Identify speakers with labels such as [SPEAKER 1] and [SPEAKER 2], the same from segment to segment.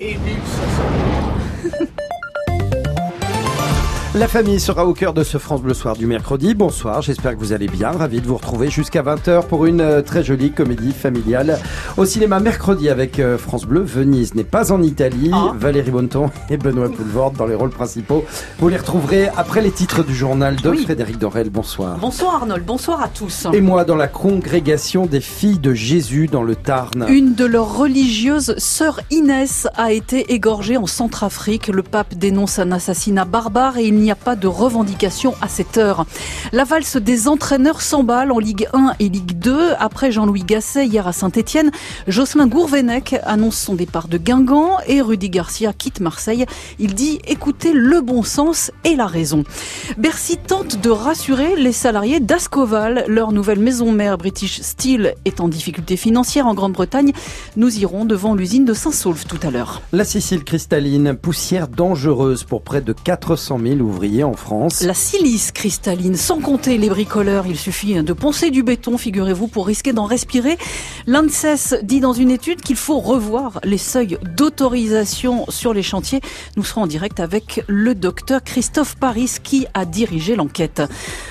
[SPEAKER 1] Et
[SPEAKER 2] La famille sera au cœur de ce France Bleu Soir du mercredi. Bonsoir, j'espère que vous allez bien. Ravi de vous retrouver jusqu'à 20h pour une euh, très jolie comédie familiale au cinéma mercredi avec euh, France Bleu. Venise n'est pas en Italie.
[SPEAKER 3] Ah.
[SPEAKER 2] Valérie Bonneton et Benoît Poulvorde dans les rôles principaux. Vous les retrouverez après les titres du journal de
[SPEAKER 3] Oui.
[SPEAKER 2] Frédéric Dorel. Bonsoir.
[SPEAKER 3] Bonsoir Arnold, bonsoir à tous.
[SPEAKER 2] Et moi dans la congrégation des filles de Jésus dans le Tarn.
[SPEAKER 3] Une de leurs religieuses, sœur Inès, a été égorgée en Centrafrique. Le pape dénonce un assassinat barbare et il n'y a pas de revendication à cette heure. La valse des entraîneurs s'emballe en Ligue 1 et Ligue 2. Après Jean-Louis Gasset hier à Saint-Etienne, Jocelyn Gourvenec annonce son départ de Guingamp et Rudy Garcia quitte Marseille. Il dit écouter le bon sens et la raison. Bercy tente de rassurer les salariés d'Ascoval. Leur nouvelle maison mère British Steel est en difficulté financière en Grande-Bretagne. Nous irons devant l'usine de Saint-Saulve tout à l'heure.
[SPEAKER 2] La Sicile cristalline, poussière dangereuse pour près de 400 000 ouvriers
[SPEAKER 3] La silice cristalline, sans compter les bricoleurs, il suffit de poncer du béton, figurez-vous, pour risquer d'en respirer. L'ANSES dit dans une étude qu'il faut revoir les seuils d'autorisation sur les chantiers. Nous serons en direct avec le docteur Christophe Paris qui a dirigé l'enquête.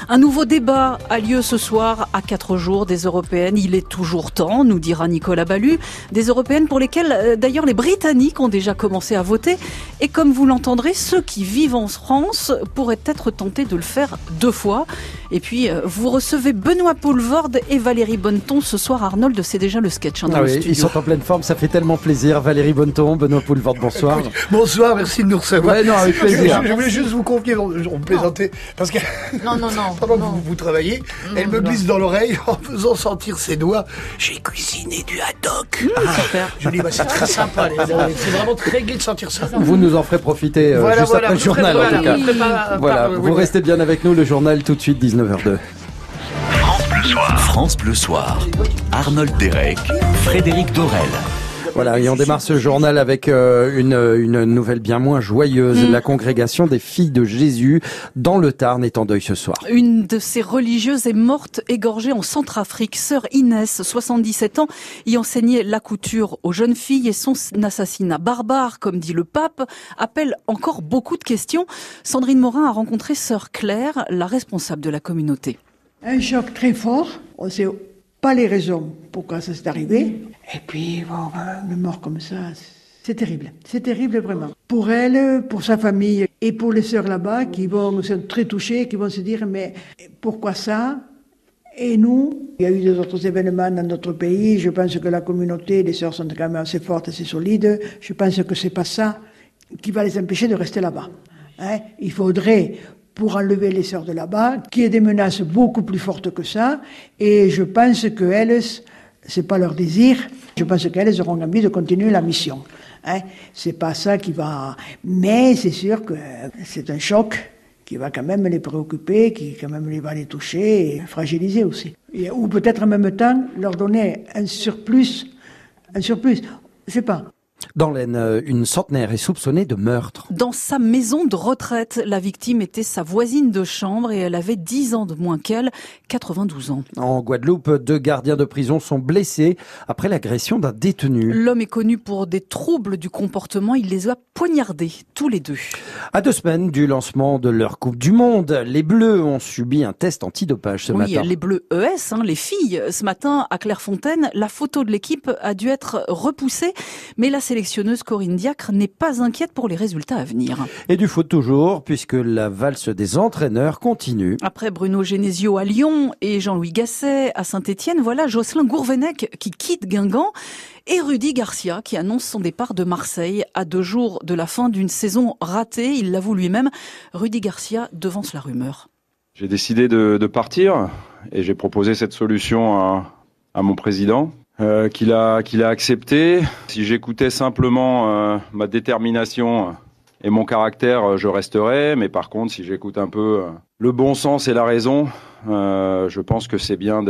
[SPEAKER 3] Un nouveau débat a lieu ce soir à quatre jours des européennes. Il est toujours temps, nous dira Nicolas Ballu, des européennes pour lesquelles euh, d'ailleurs les Britanniques ont déjà commencé à voter. Et comme vous l'entendrez, ceux qui vivent en France pourraient être tentés de le faire deux fois. Et puis, euh, vous recevez Benoît Poulvorde et Valérie Bonneton ce soir. Arnold, c'est déjà le sketch hein, dans
[SPEAKER 2] Ah
[SPEAKER 3] le
[SPEAKER 2] oui,
[SPEAKER 3] studio.
[SPEAKER 2] ils sont en pleine forme, ça fait tellement plaisir. Valérie Bonneton, Benoît Poulvorde, bonsoir.
[SPEAKER 1] Bonsoir, merci de nous recevoir.
[SPEAKER 2] Ouais, non, avec plaisir.
[SPEAKER 1] je- je voulais juste vous confier, on, on plaisantait, parce que
[SPEAKER 4] Non, non, non.
[SPEAKER 1] pendant que vous, vous travaillez, elle me glisse dans l'oreille en faisant sentir ses doigts. J'ai cuisiné du haddock. Ah,
[SPEAKER 3] Super.
[SPEAKER 1] je dis, bah, c'est très sympa, les amis. C'est vraiment très gai de sentir ça.
[SPEAKER 2] Vous nous en ferez profiter euh,
[SPEAKER 1] Voilà,
[SPEAKER 2] juste
[SPEAKER 1] voilà,
[SPEAKER 2] après le journal, en tout cas.
[SPEAKER 1] Pas-
[SPEAKER 2] Voilà, vous
[SPEAKER 1] oui,
[SPEAKER 2] restez bien avec nous, le journal tout de suite, 19h02.
[SPEAKER 5] France Bleu Soir. Arnold Derek, Frédéric Dorel.
[SPEAKER 2] Voilà, et on démarre ce journal avec euh, une, une nouvelle bien moins joyeuse. La congrégation des filles de Jésus dans le Tarn est en deuil ce soir.
[SPEAKER 3] Une de ces religieuses est morte égorgée en Centrafrique. Sœur Inès, 77 ans, y enseignait la couture aux jeunes filles et son assassinat barbare, comme dit le pape, appelle encore beaucoup de questions. Sandrine Morin a rencontré Sœur Claire, la responsable de la communauté.
[SPEAKER 6] Un choc très fort. On pas les raisons pourquoi ça s'est arrivé. Et puis, bon, euh, une mort comme ça, c'est terrible. C'est terrible vraiment. Pour elle, pour sa famille et pour les sœurs là-bas qui vont sont très touchées, qui vont se dire mais pourquoi ça? Et nous, il y a eu d'autres événements dans notre pays. Je pense que la communauté, les sœurs sont quand même assez fortes, assez solides. Je pense que c'est pas ça qui va les empêcher de rester là-bas. Hein? Il faudrait, pour enlever les sœurs de là-bas, qu'il y ait des menaces beaucoup plus fortes que ça. Et je pense qu'elles, c'est pas leur désir. Je pense qu'elles auront envie de continuer la mission. Hein c'est pas ça qui va. Mais c'est sûr que c'est un choc qui va quand même les préoccuper, qui quand même les va les toucher et fragiliser aussi. Ou peut-être en même temps leur donner un surplus, un surplus. Je sais pas.
[SPEAKER 2] Dans l'Aisne, euh, une centenaire est soupçonnée de meurtre.
[SPEAKER 3] Dans sa maison de retraite, la victime était sa voisine de chambre et elle avait 10 ans de moins qu'elle, 92 ans.
[SPEAKER 2] En Guadeloupe, deux gardiens de prison sont blessés après l'agression d'un détenu.
[SPEAKER 3] L'homme est connu pour des troubles du comportement, il les a poignardés, tous les deux.
[SPEAKER 2] À deux semaines du lancement de leur Coupe du Monde, les Bleus ont subi un test antidopage ce
[SPEAKER 3] oui,
[SPEAKER 2] matin.
[SPEAKER 3] les bleus ES, hein, les filles. Ce matin, à Clairefontaine, la photo de l'équipe a dû être repoussée, mais la sélectionneuse Corinne Diacre n'est pas inquiète pour les résultats à venir.
[SPEAKER 2] Et du foot toujours, puisque la valse des entraîneurs continue.
[SPEAKER 3] Après Bruno Genesio à Lyon et Jean-Louis Gasset à Saint-Étienne, voilà Jocelyn Gourvenec qui quitte Guingamp et Rudy Garcia qui annonce son départ de Marseille à deux jours de la fin d'une saison ratée. Il l'avoue lui-même. Rudy Garcia devance la rumeur.
[SPEAKER 7] J'ai décidé de, de partir et j'ai proposé cette solution à, à mon président euh, qu'il a, accepté. Si j'écoutais simplement euh, ma détermination et mon caractère, euh, je resterais. Mais par contre, si j'écoute un peu euh, le bon sens et la raison, euh, je pense que c'est bien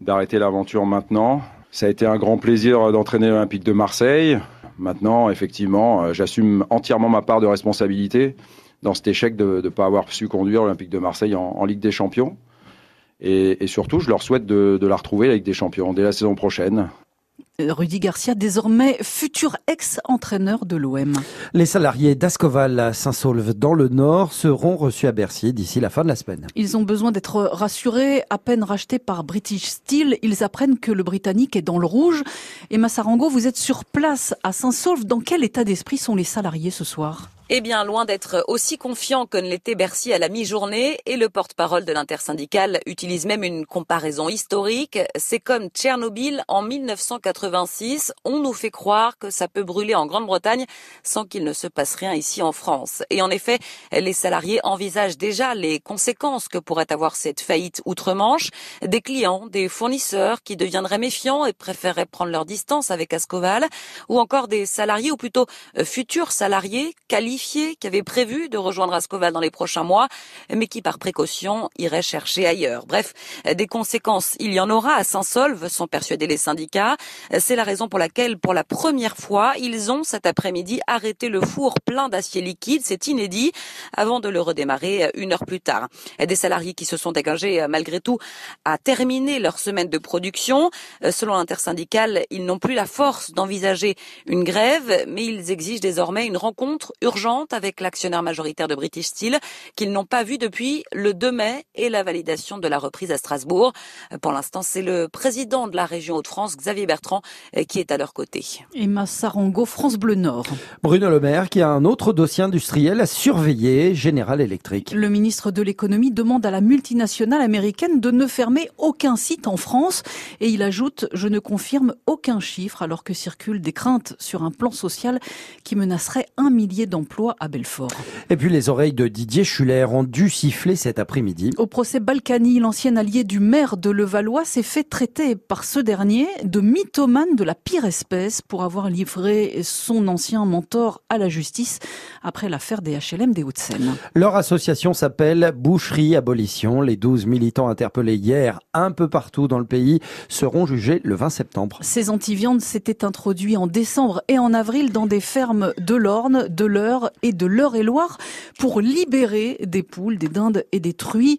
[SPEAKER 7] d'arrêter l'aventure maintenant. Ça a été un grand plaisir d'entraîner l'Olympique de Marseille. Maintenant, effectivement, euh, j'assume entièrement ma part de responsabilité dans cet échec de ne pas avoir su conduire l'Olympique de Marseille en Ligue des Champions. Et, et surtout, je leur souhaite de, de la retrouver avec des champions dès la saison prochaine.
[SPEAKER 3] Rudy Garcia, désormais futur ex-entraîneur de l'OM.
[SPEAKER 2] Les salariés d'Ascoval à Saint-Saulve dans le Nord seront reçus à Bercy d'ici la fin de la semaine.
[SPEAKER 3] Ils ont besoin d'être rassurés. À peine rachetés par British Steel, ils apprennent que le Britannique est dans le rouge. Et Massarango, vous êtes sur place à Saint-Saulve. Dans quel état d'esprit sont les salariés ce soir?
[SPEAKER 4] Eh bien, loin d'être aussi confiant que ne l'était Bercy à la mi-journée, et le porte-parole de l'intersyndicale utilise même une comparaison historique. C'est comme Tchernobyl en 1986. On nous fait croire que ça peut brûler en Grande-Bretagne sans qu'il ne se passe rien ici en France. Et en effet, les salariés envisagent déjà les conséquences que pourrait avoir cette faillite outre-Manche. Des clients, des fournisseurs qui deviendraient méfiants et préféreraient prendre leur distance avec Ascoval, ou encore des salariés, ou plutôt euh, futurs salariés, qualifiés qui avait prévu de rejoindre Ascoval dans les prochains mois, mais qui par précaution irait chercher ailleurs. Bref, des conséquences, il y en aura à Saint-Solve, sont persuadés les syndicats. C'est la raison pour laquelle, pour la première fois, ils ont cet après-midi arrêté le four plein d'acier liquide, c'est inédit, avant de le redémarrer une heure plus tard. Des salariés qui se sont engagés malgré tout à terminer leur semaine de production. Selon l'intersyndicale, ils n'ont plus la force d'envisager une grève, mais ils exigent désormais une rencontre urgente avec l'actionnaire majoritaire de British Steel qu'ils n'ont pas vu depuis le 2 mai et la validation de la reprise à Strasbourg. Pour l'instant, c'est le président de la région Hauts-de-France, Xavier Bertrand, qui est à leur côté.
[SPEAKER 3] Emma Sarango, France Bleu Nord.
[SPEAKER 2] Bruno Le Maire qui a un autre dossier industriel à surveiller, General Electric.
[SPEAKER 3] Le ministre de l'économie demande à la multinationale américaine de ne fermer aucun site en France et il ajoute je ne confirme aucun chiffre alors que circulent des craintes sur un plan social qui menacerait un millier d'emplois à Belfort.
[SPEAKER 2] Et puis les oreilles de Didier Schuller ont dû siffler cet après-midi.
[SPEAKER 3] Au procès Balkany, l'ancien allié du maire de Levallois s'est fait traiter par ce dernier de mythomane de la pire espèce pour avoir livré son ancien mentor à la justice après l'affaire des HLM des Hauts-de-Seine.
[SPEAKER 2] Leur association s'appelle Boucherie Abolition. Les 12 militants interpellés hier un peu partout dans le pays seront jugés le 20 septembre.
[SPEAKER 3] Ces antiviandes s'étaient introduits en décembre et en avril dans des fermes de l'Orne, de l'Eure et de l'Eure-et-Loire pour libérer des poules, des dindes et des truies.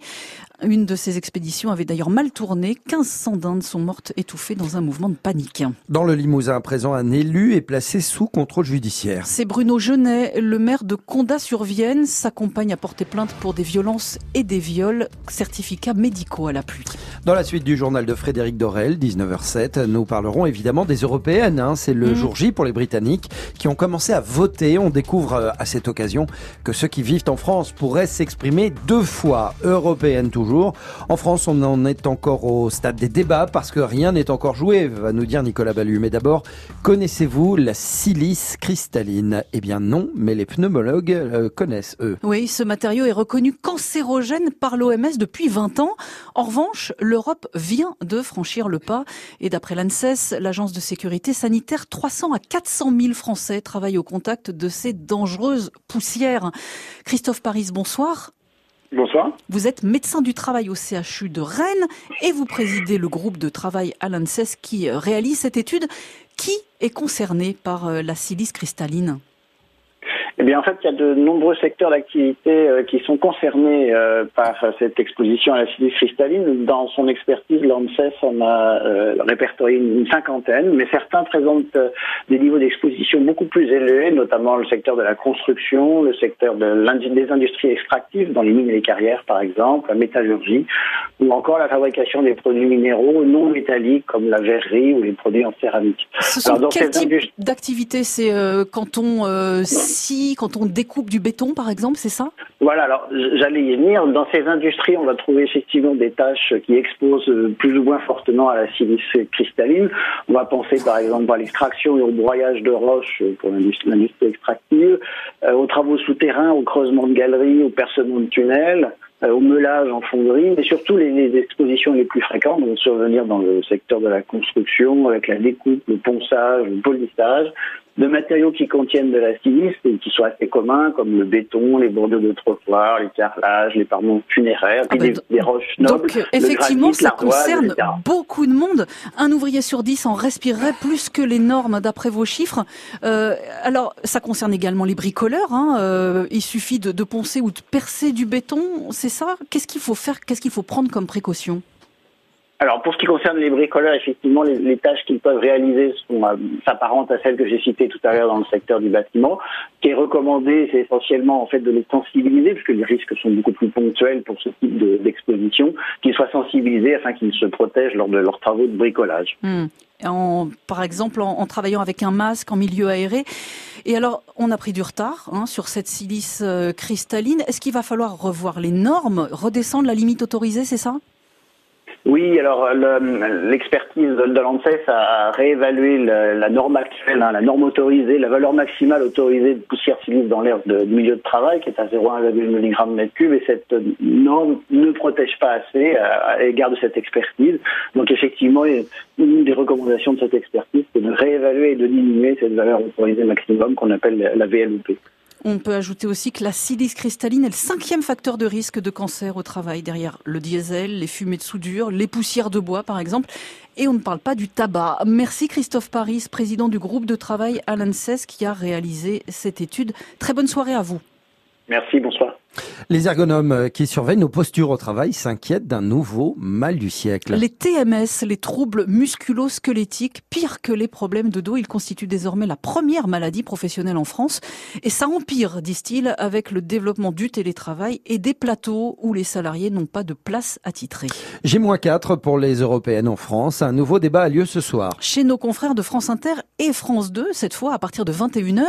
[SPEAKER 3] Une de ces expéditions avait d'ailleurs mal tourné. 1500 dindes sont mortes étouffées dans un mouvement de panique.
[SPEAKER 2] Dans le Limousin, à présent, un élu est placé sous contrôle judiciaire.
[SPEAKER 3] C'est Bruno Genet, le maire de Condat-sur-Vienne. Sa compagne a porté plainte pour des violences et des viols. Certificats médicaux à l'appui.
[SPEAKER 2] Dans la suite du journal de Frédéric Dorel, 19h07, nous parlerons évidemment des européennes. Hein. C'est le mmh. jour J pour les Britanniques qui ont commencé à voter. On découvre euh, à cette occasion que ceux qui vivent en France pourraient s'exprimer deux fois. Européennes toujours en France, on en est encore au stade des débats parce que rien n'est encore joué, va nous dire Nicolas Ballu. Mais d'abord, connaissez-vous la silice cristalline? Eh bien non, mais les pneumologues euh, connaissent, eux.
[SPEAKER 3] Oui, ce matériau est reconnu cancérogène par l'OMS depuis 20 ans. En revanche, l'Europe vient de franchir le pas. Et d'après l'ANSES, l'agence de sécurité sanitaire, 300 à 400 000 Français travaillent au contact de ces dangereuses poussières. Christophe Paris, bonsoir.
[SPEAKER 8] Bonsoir.
[SPEAKER 3] Vous êtes médecin du travail au CHU de Rennes et vous présidez le groupe de travail à l'ANSES qui euh, réalise cette étude. Qui est concerné par euh, la silice cristalline?
[SPEAKER 8] Eh bien, en fait, il y a de nombreux secteurs d'activité euh, qui sont concernés euh, par cette exposition à la silice cristalline. Dans son expertise, l'ANSES en a euh, répertorié une, cinquantaine, mais certains présentent des niveaux d'exposition beaucoup plus élevés, notamment le secteur de la construction, le secteur de des industries extractives, dans les mines et les carrières, par exemple, la métallurgie, ou encore la fabrication des produits minéraux non métalliques, comme la verrerie ou les produits en céramique.
[SPEAKER 3] Ce sont quel type d'activité C'est quand on quand on découpe du béton, par exemple, c'est ça?
[SPEAKER 8] Voilà, alors j'allais y venir. Dans ces industries, on va trouver effectivement des tâches qui exposent plus ou moins fortement à la silice cristalline. On va penser par exemple à l'extraction et au broyage de roches pour l'industrie extractive, euh, aux travaux souterrains, au creusement de galeries, au percement de tunnels euh, au meulage en fonderie, mais surtout les, les, expositions les plus fréquentes vont survenir dans le secteur de la construction, avec la découpe, le ponçage, le polissage, de matériaux qui contiennent de la silice et qui sont assez communs, comme le béton, les bordures de trottoir, les carrelages, les parements funéraires, ah bah, des, roches nobles.
[SPEAKER 3] Donc, effectivement, ça concerne beaucoup de monde. Un ouvrier sur dix en respirerait plus que les normes d'après vos chiffres. Euh, alors, ça concerne également les bricoleurs. Hein. Euh, il suffit de, de poncer ou de percer du béton, c'est ça Qu'est-ce qu'il faut faire Qu'est-ce qu'il faut prendre comme précaution
[SPEAKER 8] alors pour ce qui concerne les bricoleurs, effectivement, les, les tâches qu'ils peuvent réaliser sont euh, s'apparentent à celles que j'ai citées tout à l'heure dans le secteur du bâtiment. Ce qui est recommandé, c'est essentiellement en fait de les sensibiliser, puisque les risques sont beaucoup plus ponctuels pour ce type d'exposition, qu'ils soient sensibilisés afin qu'ils se protègent lors de leurs travaux de bricolage.
[SPEAKER 3] Hmm. En, par exemple, en, travaillant avec un masque en milieu aéré. Et alors, on a pris du retard hein, sur cette silice euh, cristalline. Est-ce qu'il va falloir revoir les normes, redescendre la limite autorisée, c'est ça?
[SPEAKER 8] Oui, alors l'expertise de, l'ANSES a réévalué la, la norme actuelle, hein, la norme autorisée, la valeur maximale autorisée de poussière silice dans l'air de, du milieu de travail, qui est à 0,1 mg mètre cube, et cette norme ne protège pas assez à, à l'égard de cette expertise. Donc effectivement, une des recommandations de cette expertise, c'est de réévaluer et de diminuer cette valeur autorisée maximum qu'on appelle la VLOP.
[SPEAKER 3] On peut ajouter aussi que la silice cristalline est le cinquième facteur de risque de cancer au travail, derrière le diesel, les fumées de soudure, les poussières de bois par exemple. Et on ne parle pas du tabac. Merci Christophe Paris, président du groupe de travail l'ANSES qui a réalisé cette étude. Très bonne soirée à vous.
[SPEAKER 8] Merci, bonsoir.
[SPEAKER 2] Les ergonomes qui surveillent nos postures au travail s'inquiètent d'un nouveau mal du siècle.
[SPEAKER 3] Les TMS, les troubles musculo-squelettiques, pire que les problèmes de dos, ils constituent désormais la première maladie professionnelle en France. Et ça empire, disent-ils, avec le développement du télétravail et des plateaux où les salariés n'ont pas de place attitrée.
[SPEAKER 2] J-4 pour les européennes en France. Un nouveau débat a lieu ce soir.
[SPEAKER 3] Chez nos confrères de France Inter et France 2, cette fois à partir de 21h.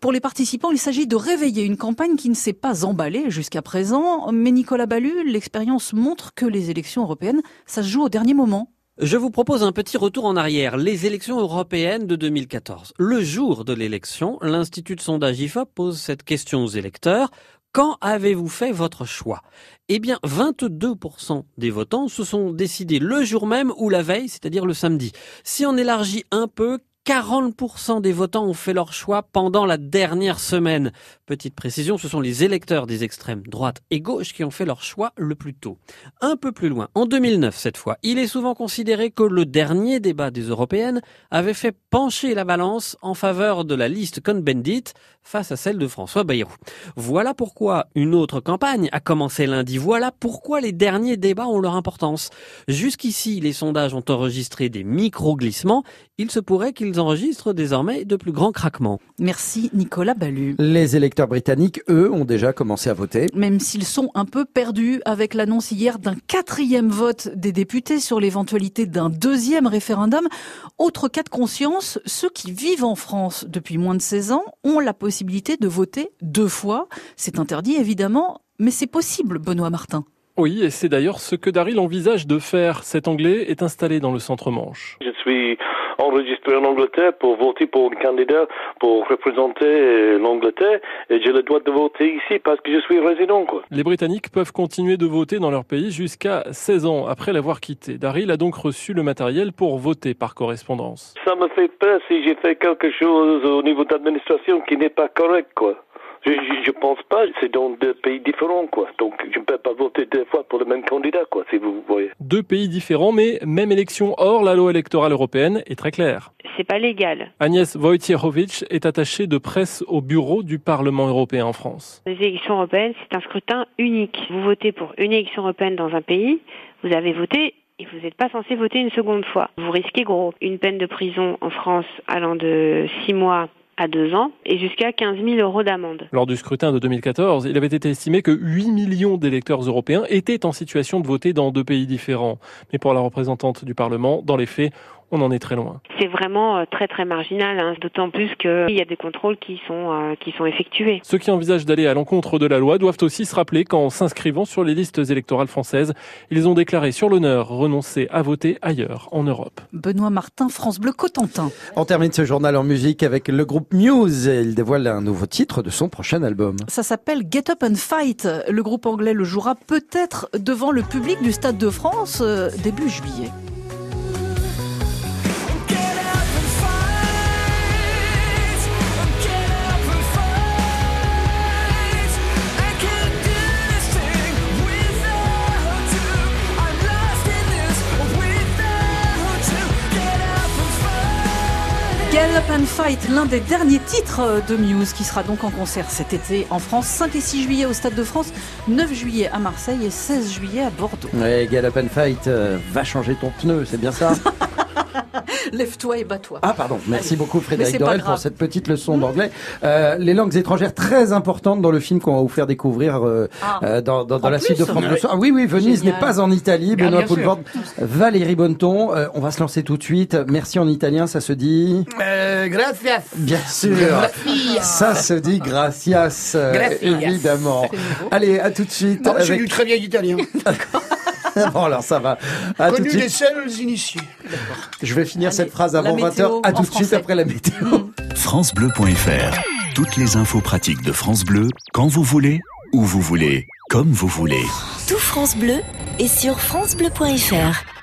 [SPEAKER 3] Pour les participants, il s'agit de réveiller une campagne qui ne s'est pas emballée jusqu'à présent. Mais Nicolas Ballu, l'expérience montre que les élections européennes, ça se joue au dernier moment.
[SPEAKER 9] Je vous propose un petit retour en arrière. Les élections européennes de 2014. Le jour de l'élection, l'Institut de sondage IFOP pose cette question aux électeurs. Quand avez-vous fait votre choix? Eh bien, 22% des votants se sont décidés le jour même ou la veille, c'est-à-dire le samedi. Si on élargit un peu, 40% des votants ont fait leur choix pendant la dernière semaine. Petite précision, ce sont les électeurs des extrêmes droite et gauche qui ont fait leur choix le plus tôt. Un peu plus loin, en 2009 cette fois, il est souvent considéré que le dernier débat des européennes avait fait pencher la balance en faveur de la liste Cohn-Bendit face à celle de François Bayrou. Voilà pourquoi une autre campagne a commencé lundi. Voilà pourquoi les derniers débats ont leur importance. Jusqu'ici, les sondages ont enregistré des micro-glissements. Il se pourrait qu'ils enregistrent désormais de plus grands craquements.
[SPEAKER 3] Merci Nicolas Ballu.
[SPEAKER 2] Les électeurs britanniques, eux, ont déjà commencé à voter.
[SPEAKER 3] Même s'ils sont un peu perdus avec l'annonce hier d'un quatrième vote des députés sur l'éventualité d'un deuxième référendum. Autre cas de conscience, ceux qui vivent en France depuis moins de 16 ans ont la possibilité de voter deux fois. C'est interdit évidemment, mais c'est possible, Benoît Martin.
[SPEAKER 10] Oui, et c'est d'ailleurs ce que Daryl envisage de faire. Cet Anglais est installé dans le centre-manche.
[SPEAKER 11] Je suis enregistré en Angleterre pour voter pour un candidat pour représenter l'Angleterre et j'ai le droit de voter ici parce que je suis résident. Quoi.
[SPEAKER 10] Les Britanniques peuvent continuer de voter dans leur pays jusqu'à 16 ans après l'avoir quitté. Daryl a donc reçu le matériel pour voter par correspondance.
[SPEAKER 11] Ça me fait peur si j'ai fait quelque chose au niveau d'administration qui n'est pas correct. quoi. Je, je, je, pense pas, c'est dans deux pays différents, quoi. Donc, je ne peux pas voter deux fois pour le même candidat, quoi, si vous voyez.
[SPEAKER 10] Deux pays différents, mais même élection. Or, la loi électorale européenne est très claire.
[SPEAKER 12] C'est pas légal.
[SPEAKER 10] Agnès Wojciechowicz est attachée de presse au bureau du Parlement européen en France.
[SPEAKER 12] Les élections européennes, c'est un scrutin unique. Vous votez pour une élection européenne dans un pays, vous avez voté et vous n'êtes pas censé voter une seconde fois. Vous risquez gros. Une peine de prison en France allant de six mois à deux ans et jusqu'à 15 000 euros d'amende.
[SPEAKER 10] Lors du scrutin de 2014, il avait été estimé que 8 millions d'électeurs européens étaient en situation de voter dans deux pays différents. Mais pour la représentante du Parlement, dans les faits, on en est très loin.
[SPEAKER 12] C'est vraiment très très marginal, hein, d'autant plus qu'il y a des contrôles qui sont, euh, qui sont effectués.
[SPEAKER 10] Ceux qui envisagent d'aller à l'encontre de la loi doivent aussi se rappeler qu'en s'inscrivant sur les listes électorales françaises, ils ont déclaré sur l'honneur renoncer à voter ailleurs en Europe.
[SPEAKER 3] Benoît Martin, France Bleu Cotentin.
[SPEAKER 2] On termine ce journal en musique avec le groupe Muse. Il dévoile un nouveau titre de son prochain album.
[SPEAKER 3] Ça s'appelle Get Up and Fight. Le groupe anglais le jouera peut-être devant le public du Stade de France euh, début juillet. Get Up and Fight l'un des derniers titres de Muse qui sera donc en concert cet été en France, 5 et 6 juillet au Stade de France, 9 juillet à Marseille et 16 juillet à Bordeaux.
[SPEAKER 2] Ouais, Get Up and Fight, euh, va changer ton pneu, c'est bien ça?
[SPEAKER 3] Lève-toi et bats-toi.
[SPEAKER 2] Ah pardon, merci
[SPEAKER 3] Allez.
[SPEAKER 2] beaucoup Frédéric Dorel pour cette petite leçon d'anglais. Euh, les langues étrangères très importantes dans le film qu'on va vous faire découvrir euh,
[SPEAKER 3] Ah.
[SPEAKER 2] euh, dans, dans, dans la suite de France. Bleu Soir. Ah oui, oui, Venise n'est pas en Italie.
[SPEAKER 1] Bien,
[SPEAKER 2] Benoît
[SPEAKER 1] bien.
[SPEAKER 2] Poulvord, Valérie Bonneton. Euh, on va se lancer tout de suite. Merci en italien, ça se dit
[SPEAKER 1] Euh, gracias.
[SPEAKER 2] Bien sûr. Ça se dit gracias, euh,
[SPEAKER 1] Gracias.
[SPEAKER 2] évidemment. Allez, à tout de suite.
[SPEAKER 1] Non,
[SPEAKER 2] avec-
[SPEAKER 1] du très vieil italien.
[SPEAKER 2] bon, alors ça va. À tout de
[SPEAKER 1] des seuls initiés.
[SPEAKER 2] Je vais finir
[SPEAKER 3] Allez,
[SPEAKER 2] cette phrase avant
[SPEAKER 3] météo
[SPEAKER 2] 20h. À tout de suite
[SPEAKER 3] français.
[SPEAKER 2] après la météo.
[SPEAKER 5] FranceBleu.fr. Toutes les infos pratiques de France Bleu, quand vous voulez, où vous voulez, comme vous voulez.
[SPEAKER 13] Tout France Bleu est sur francebleu.fr.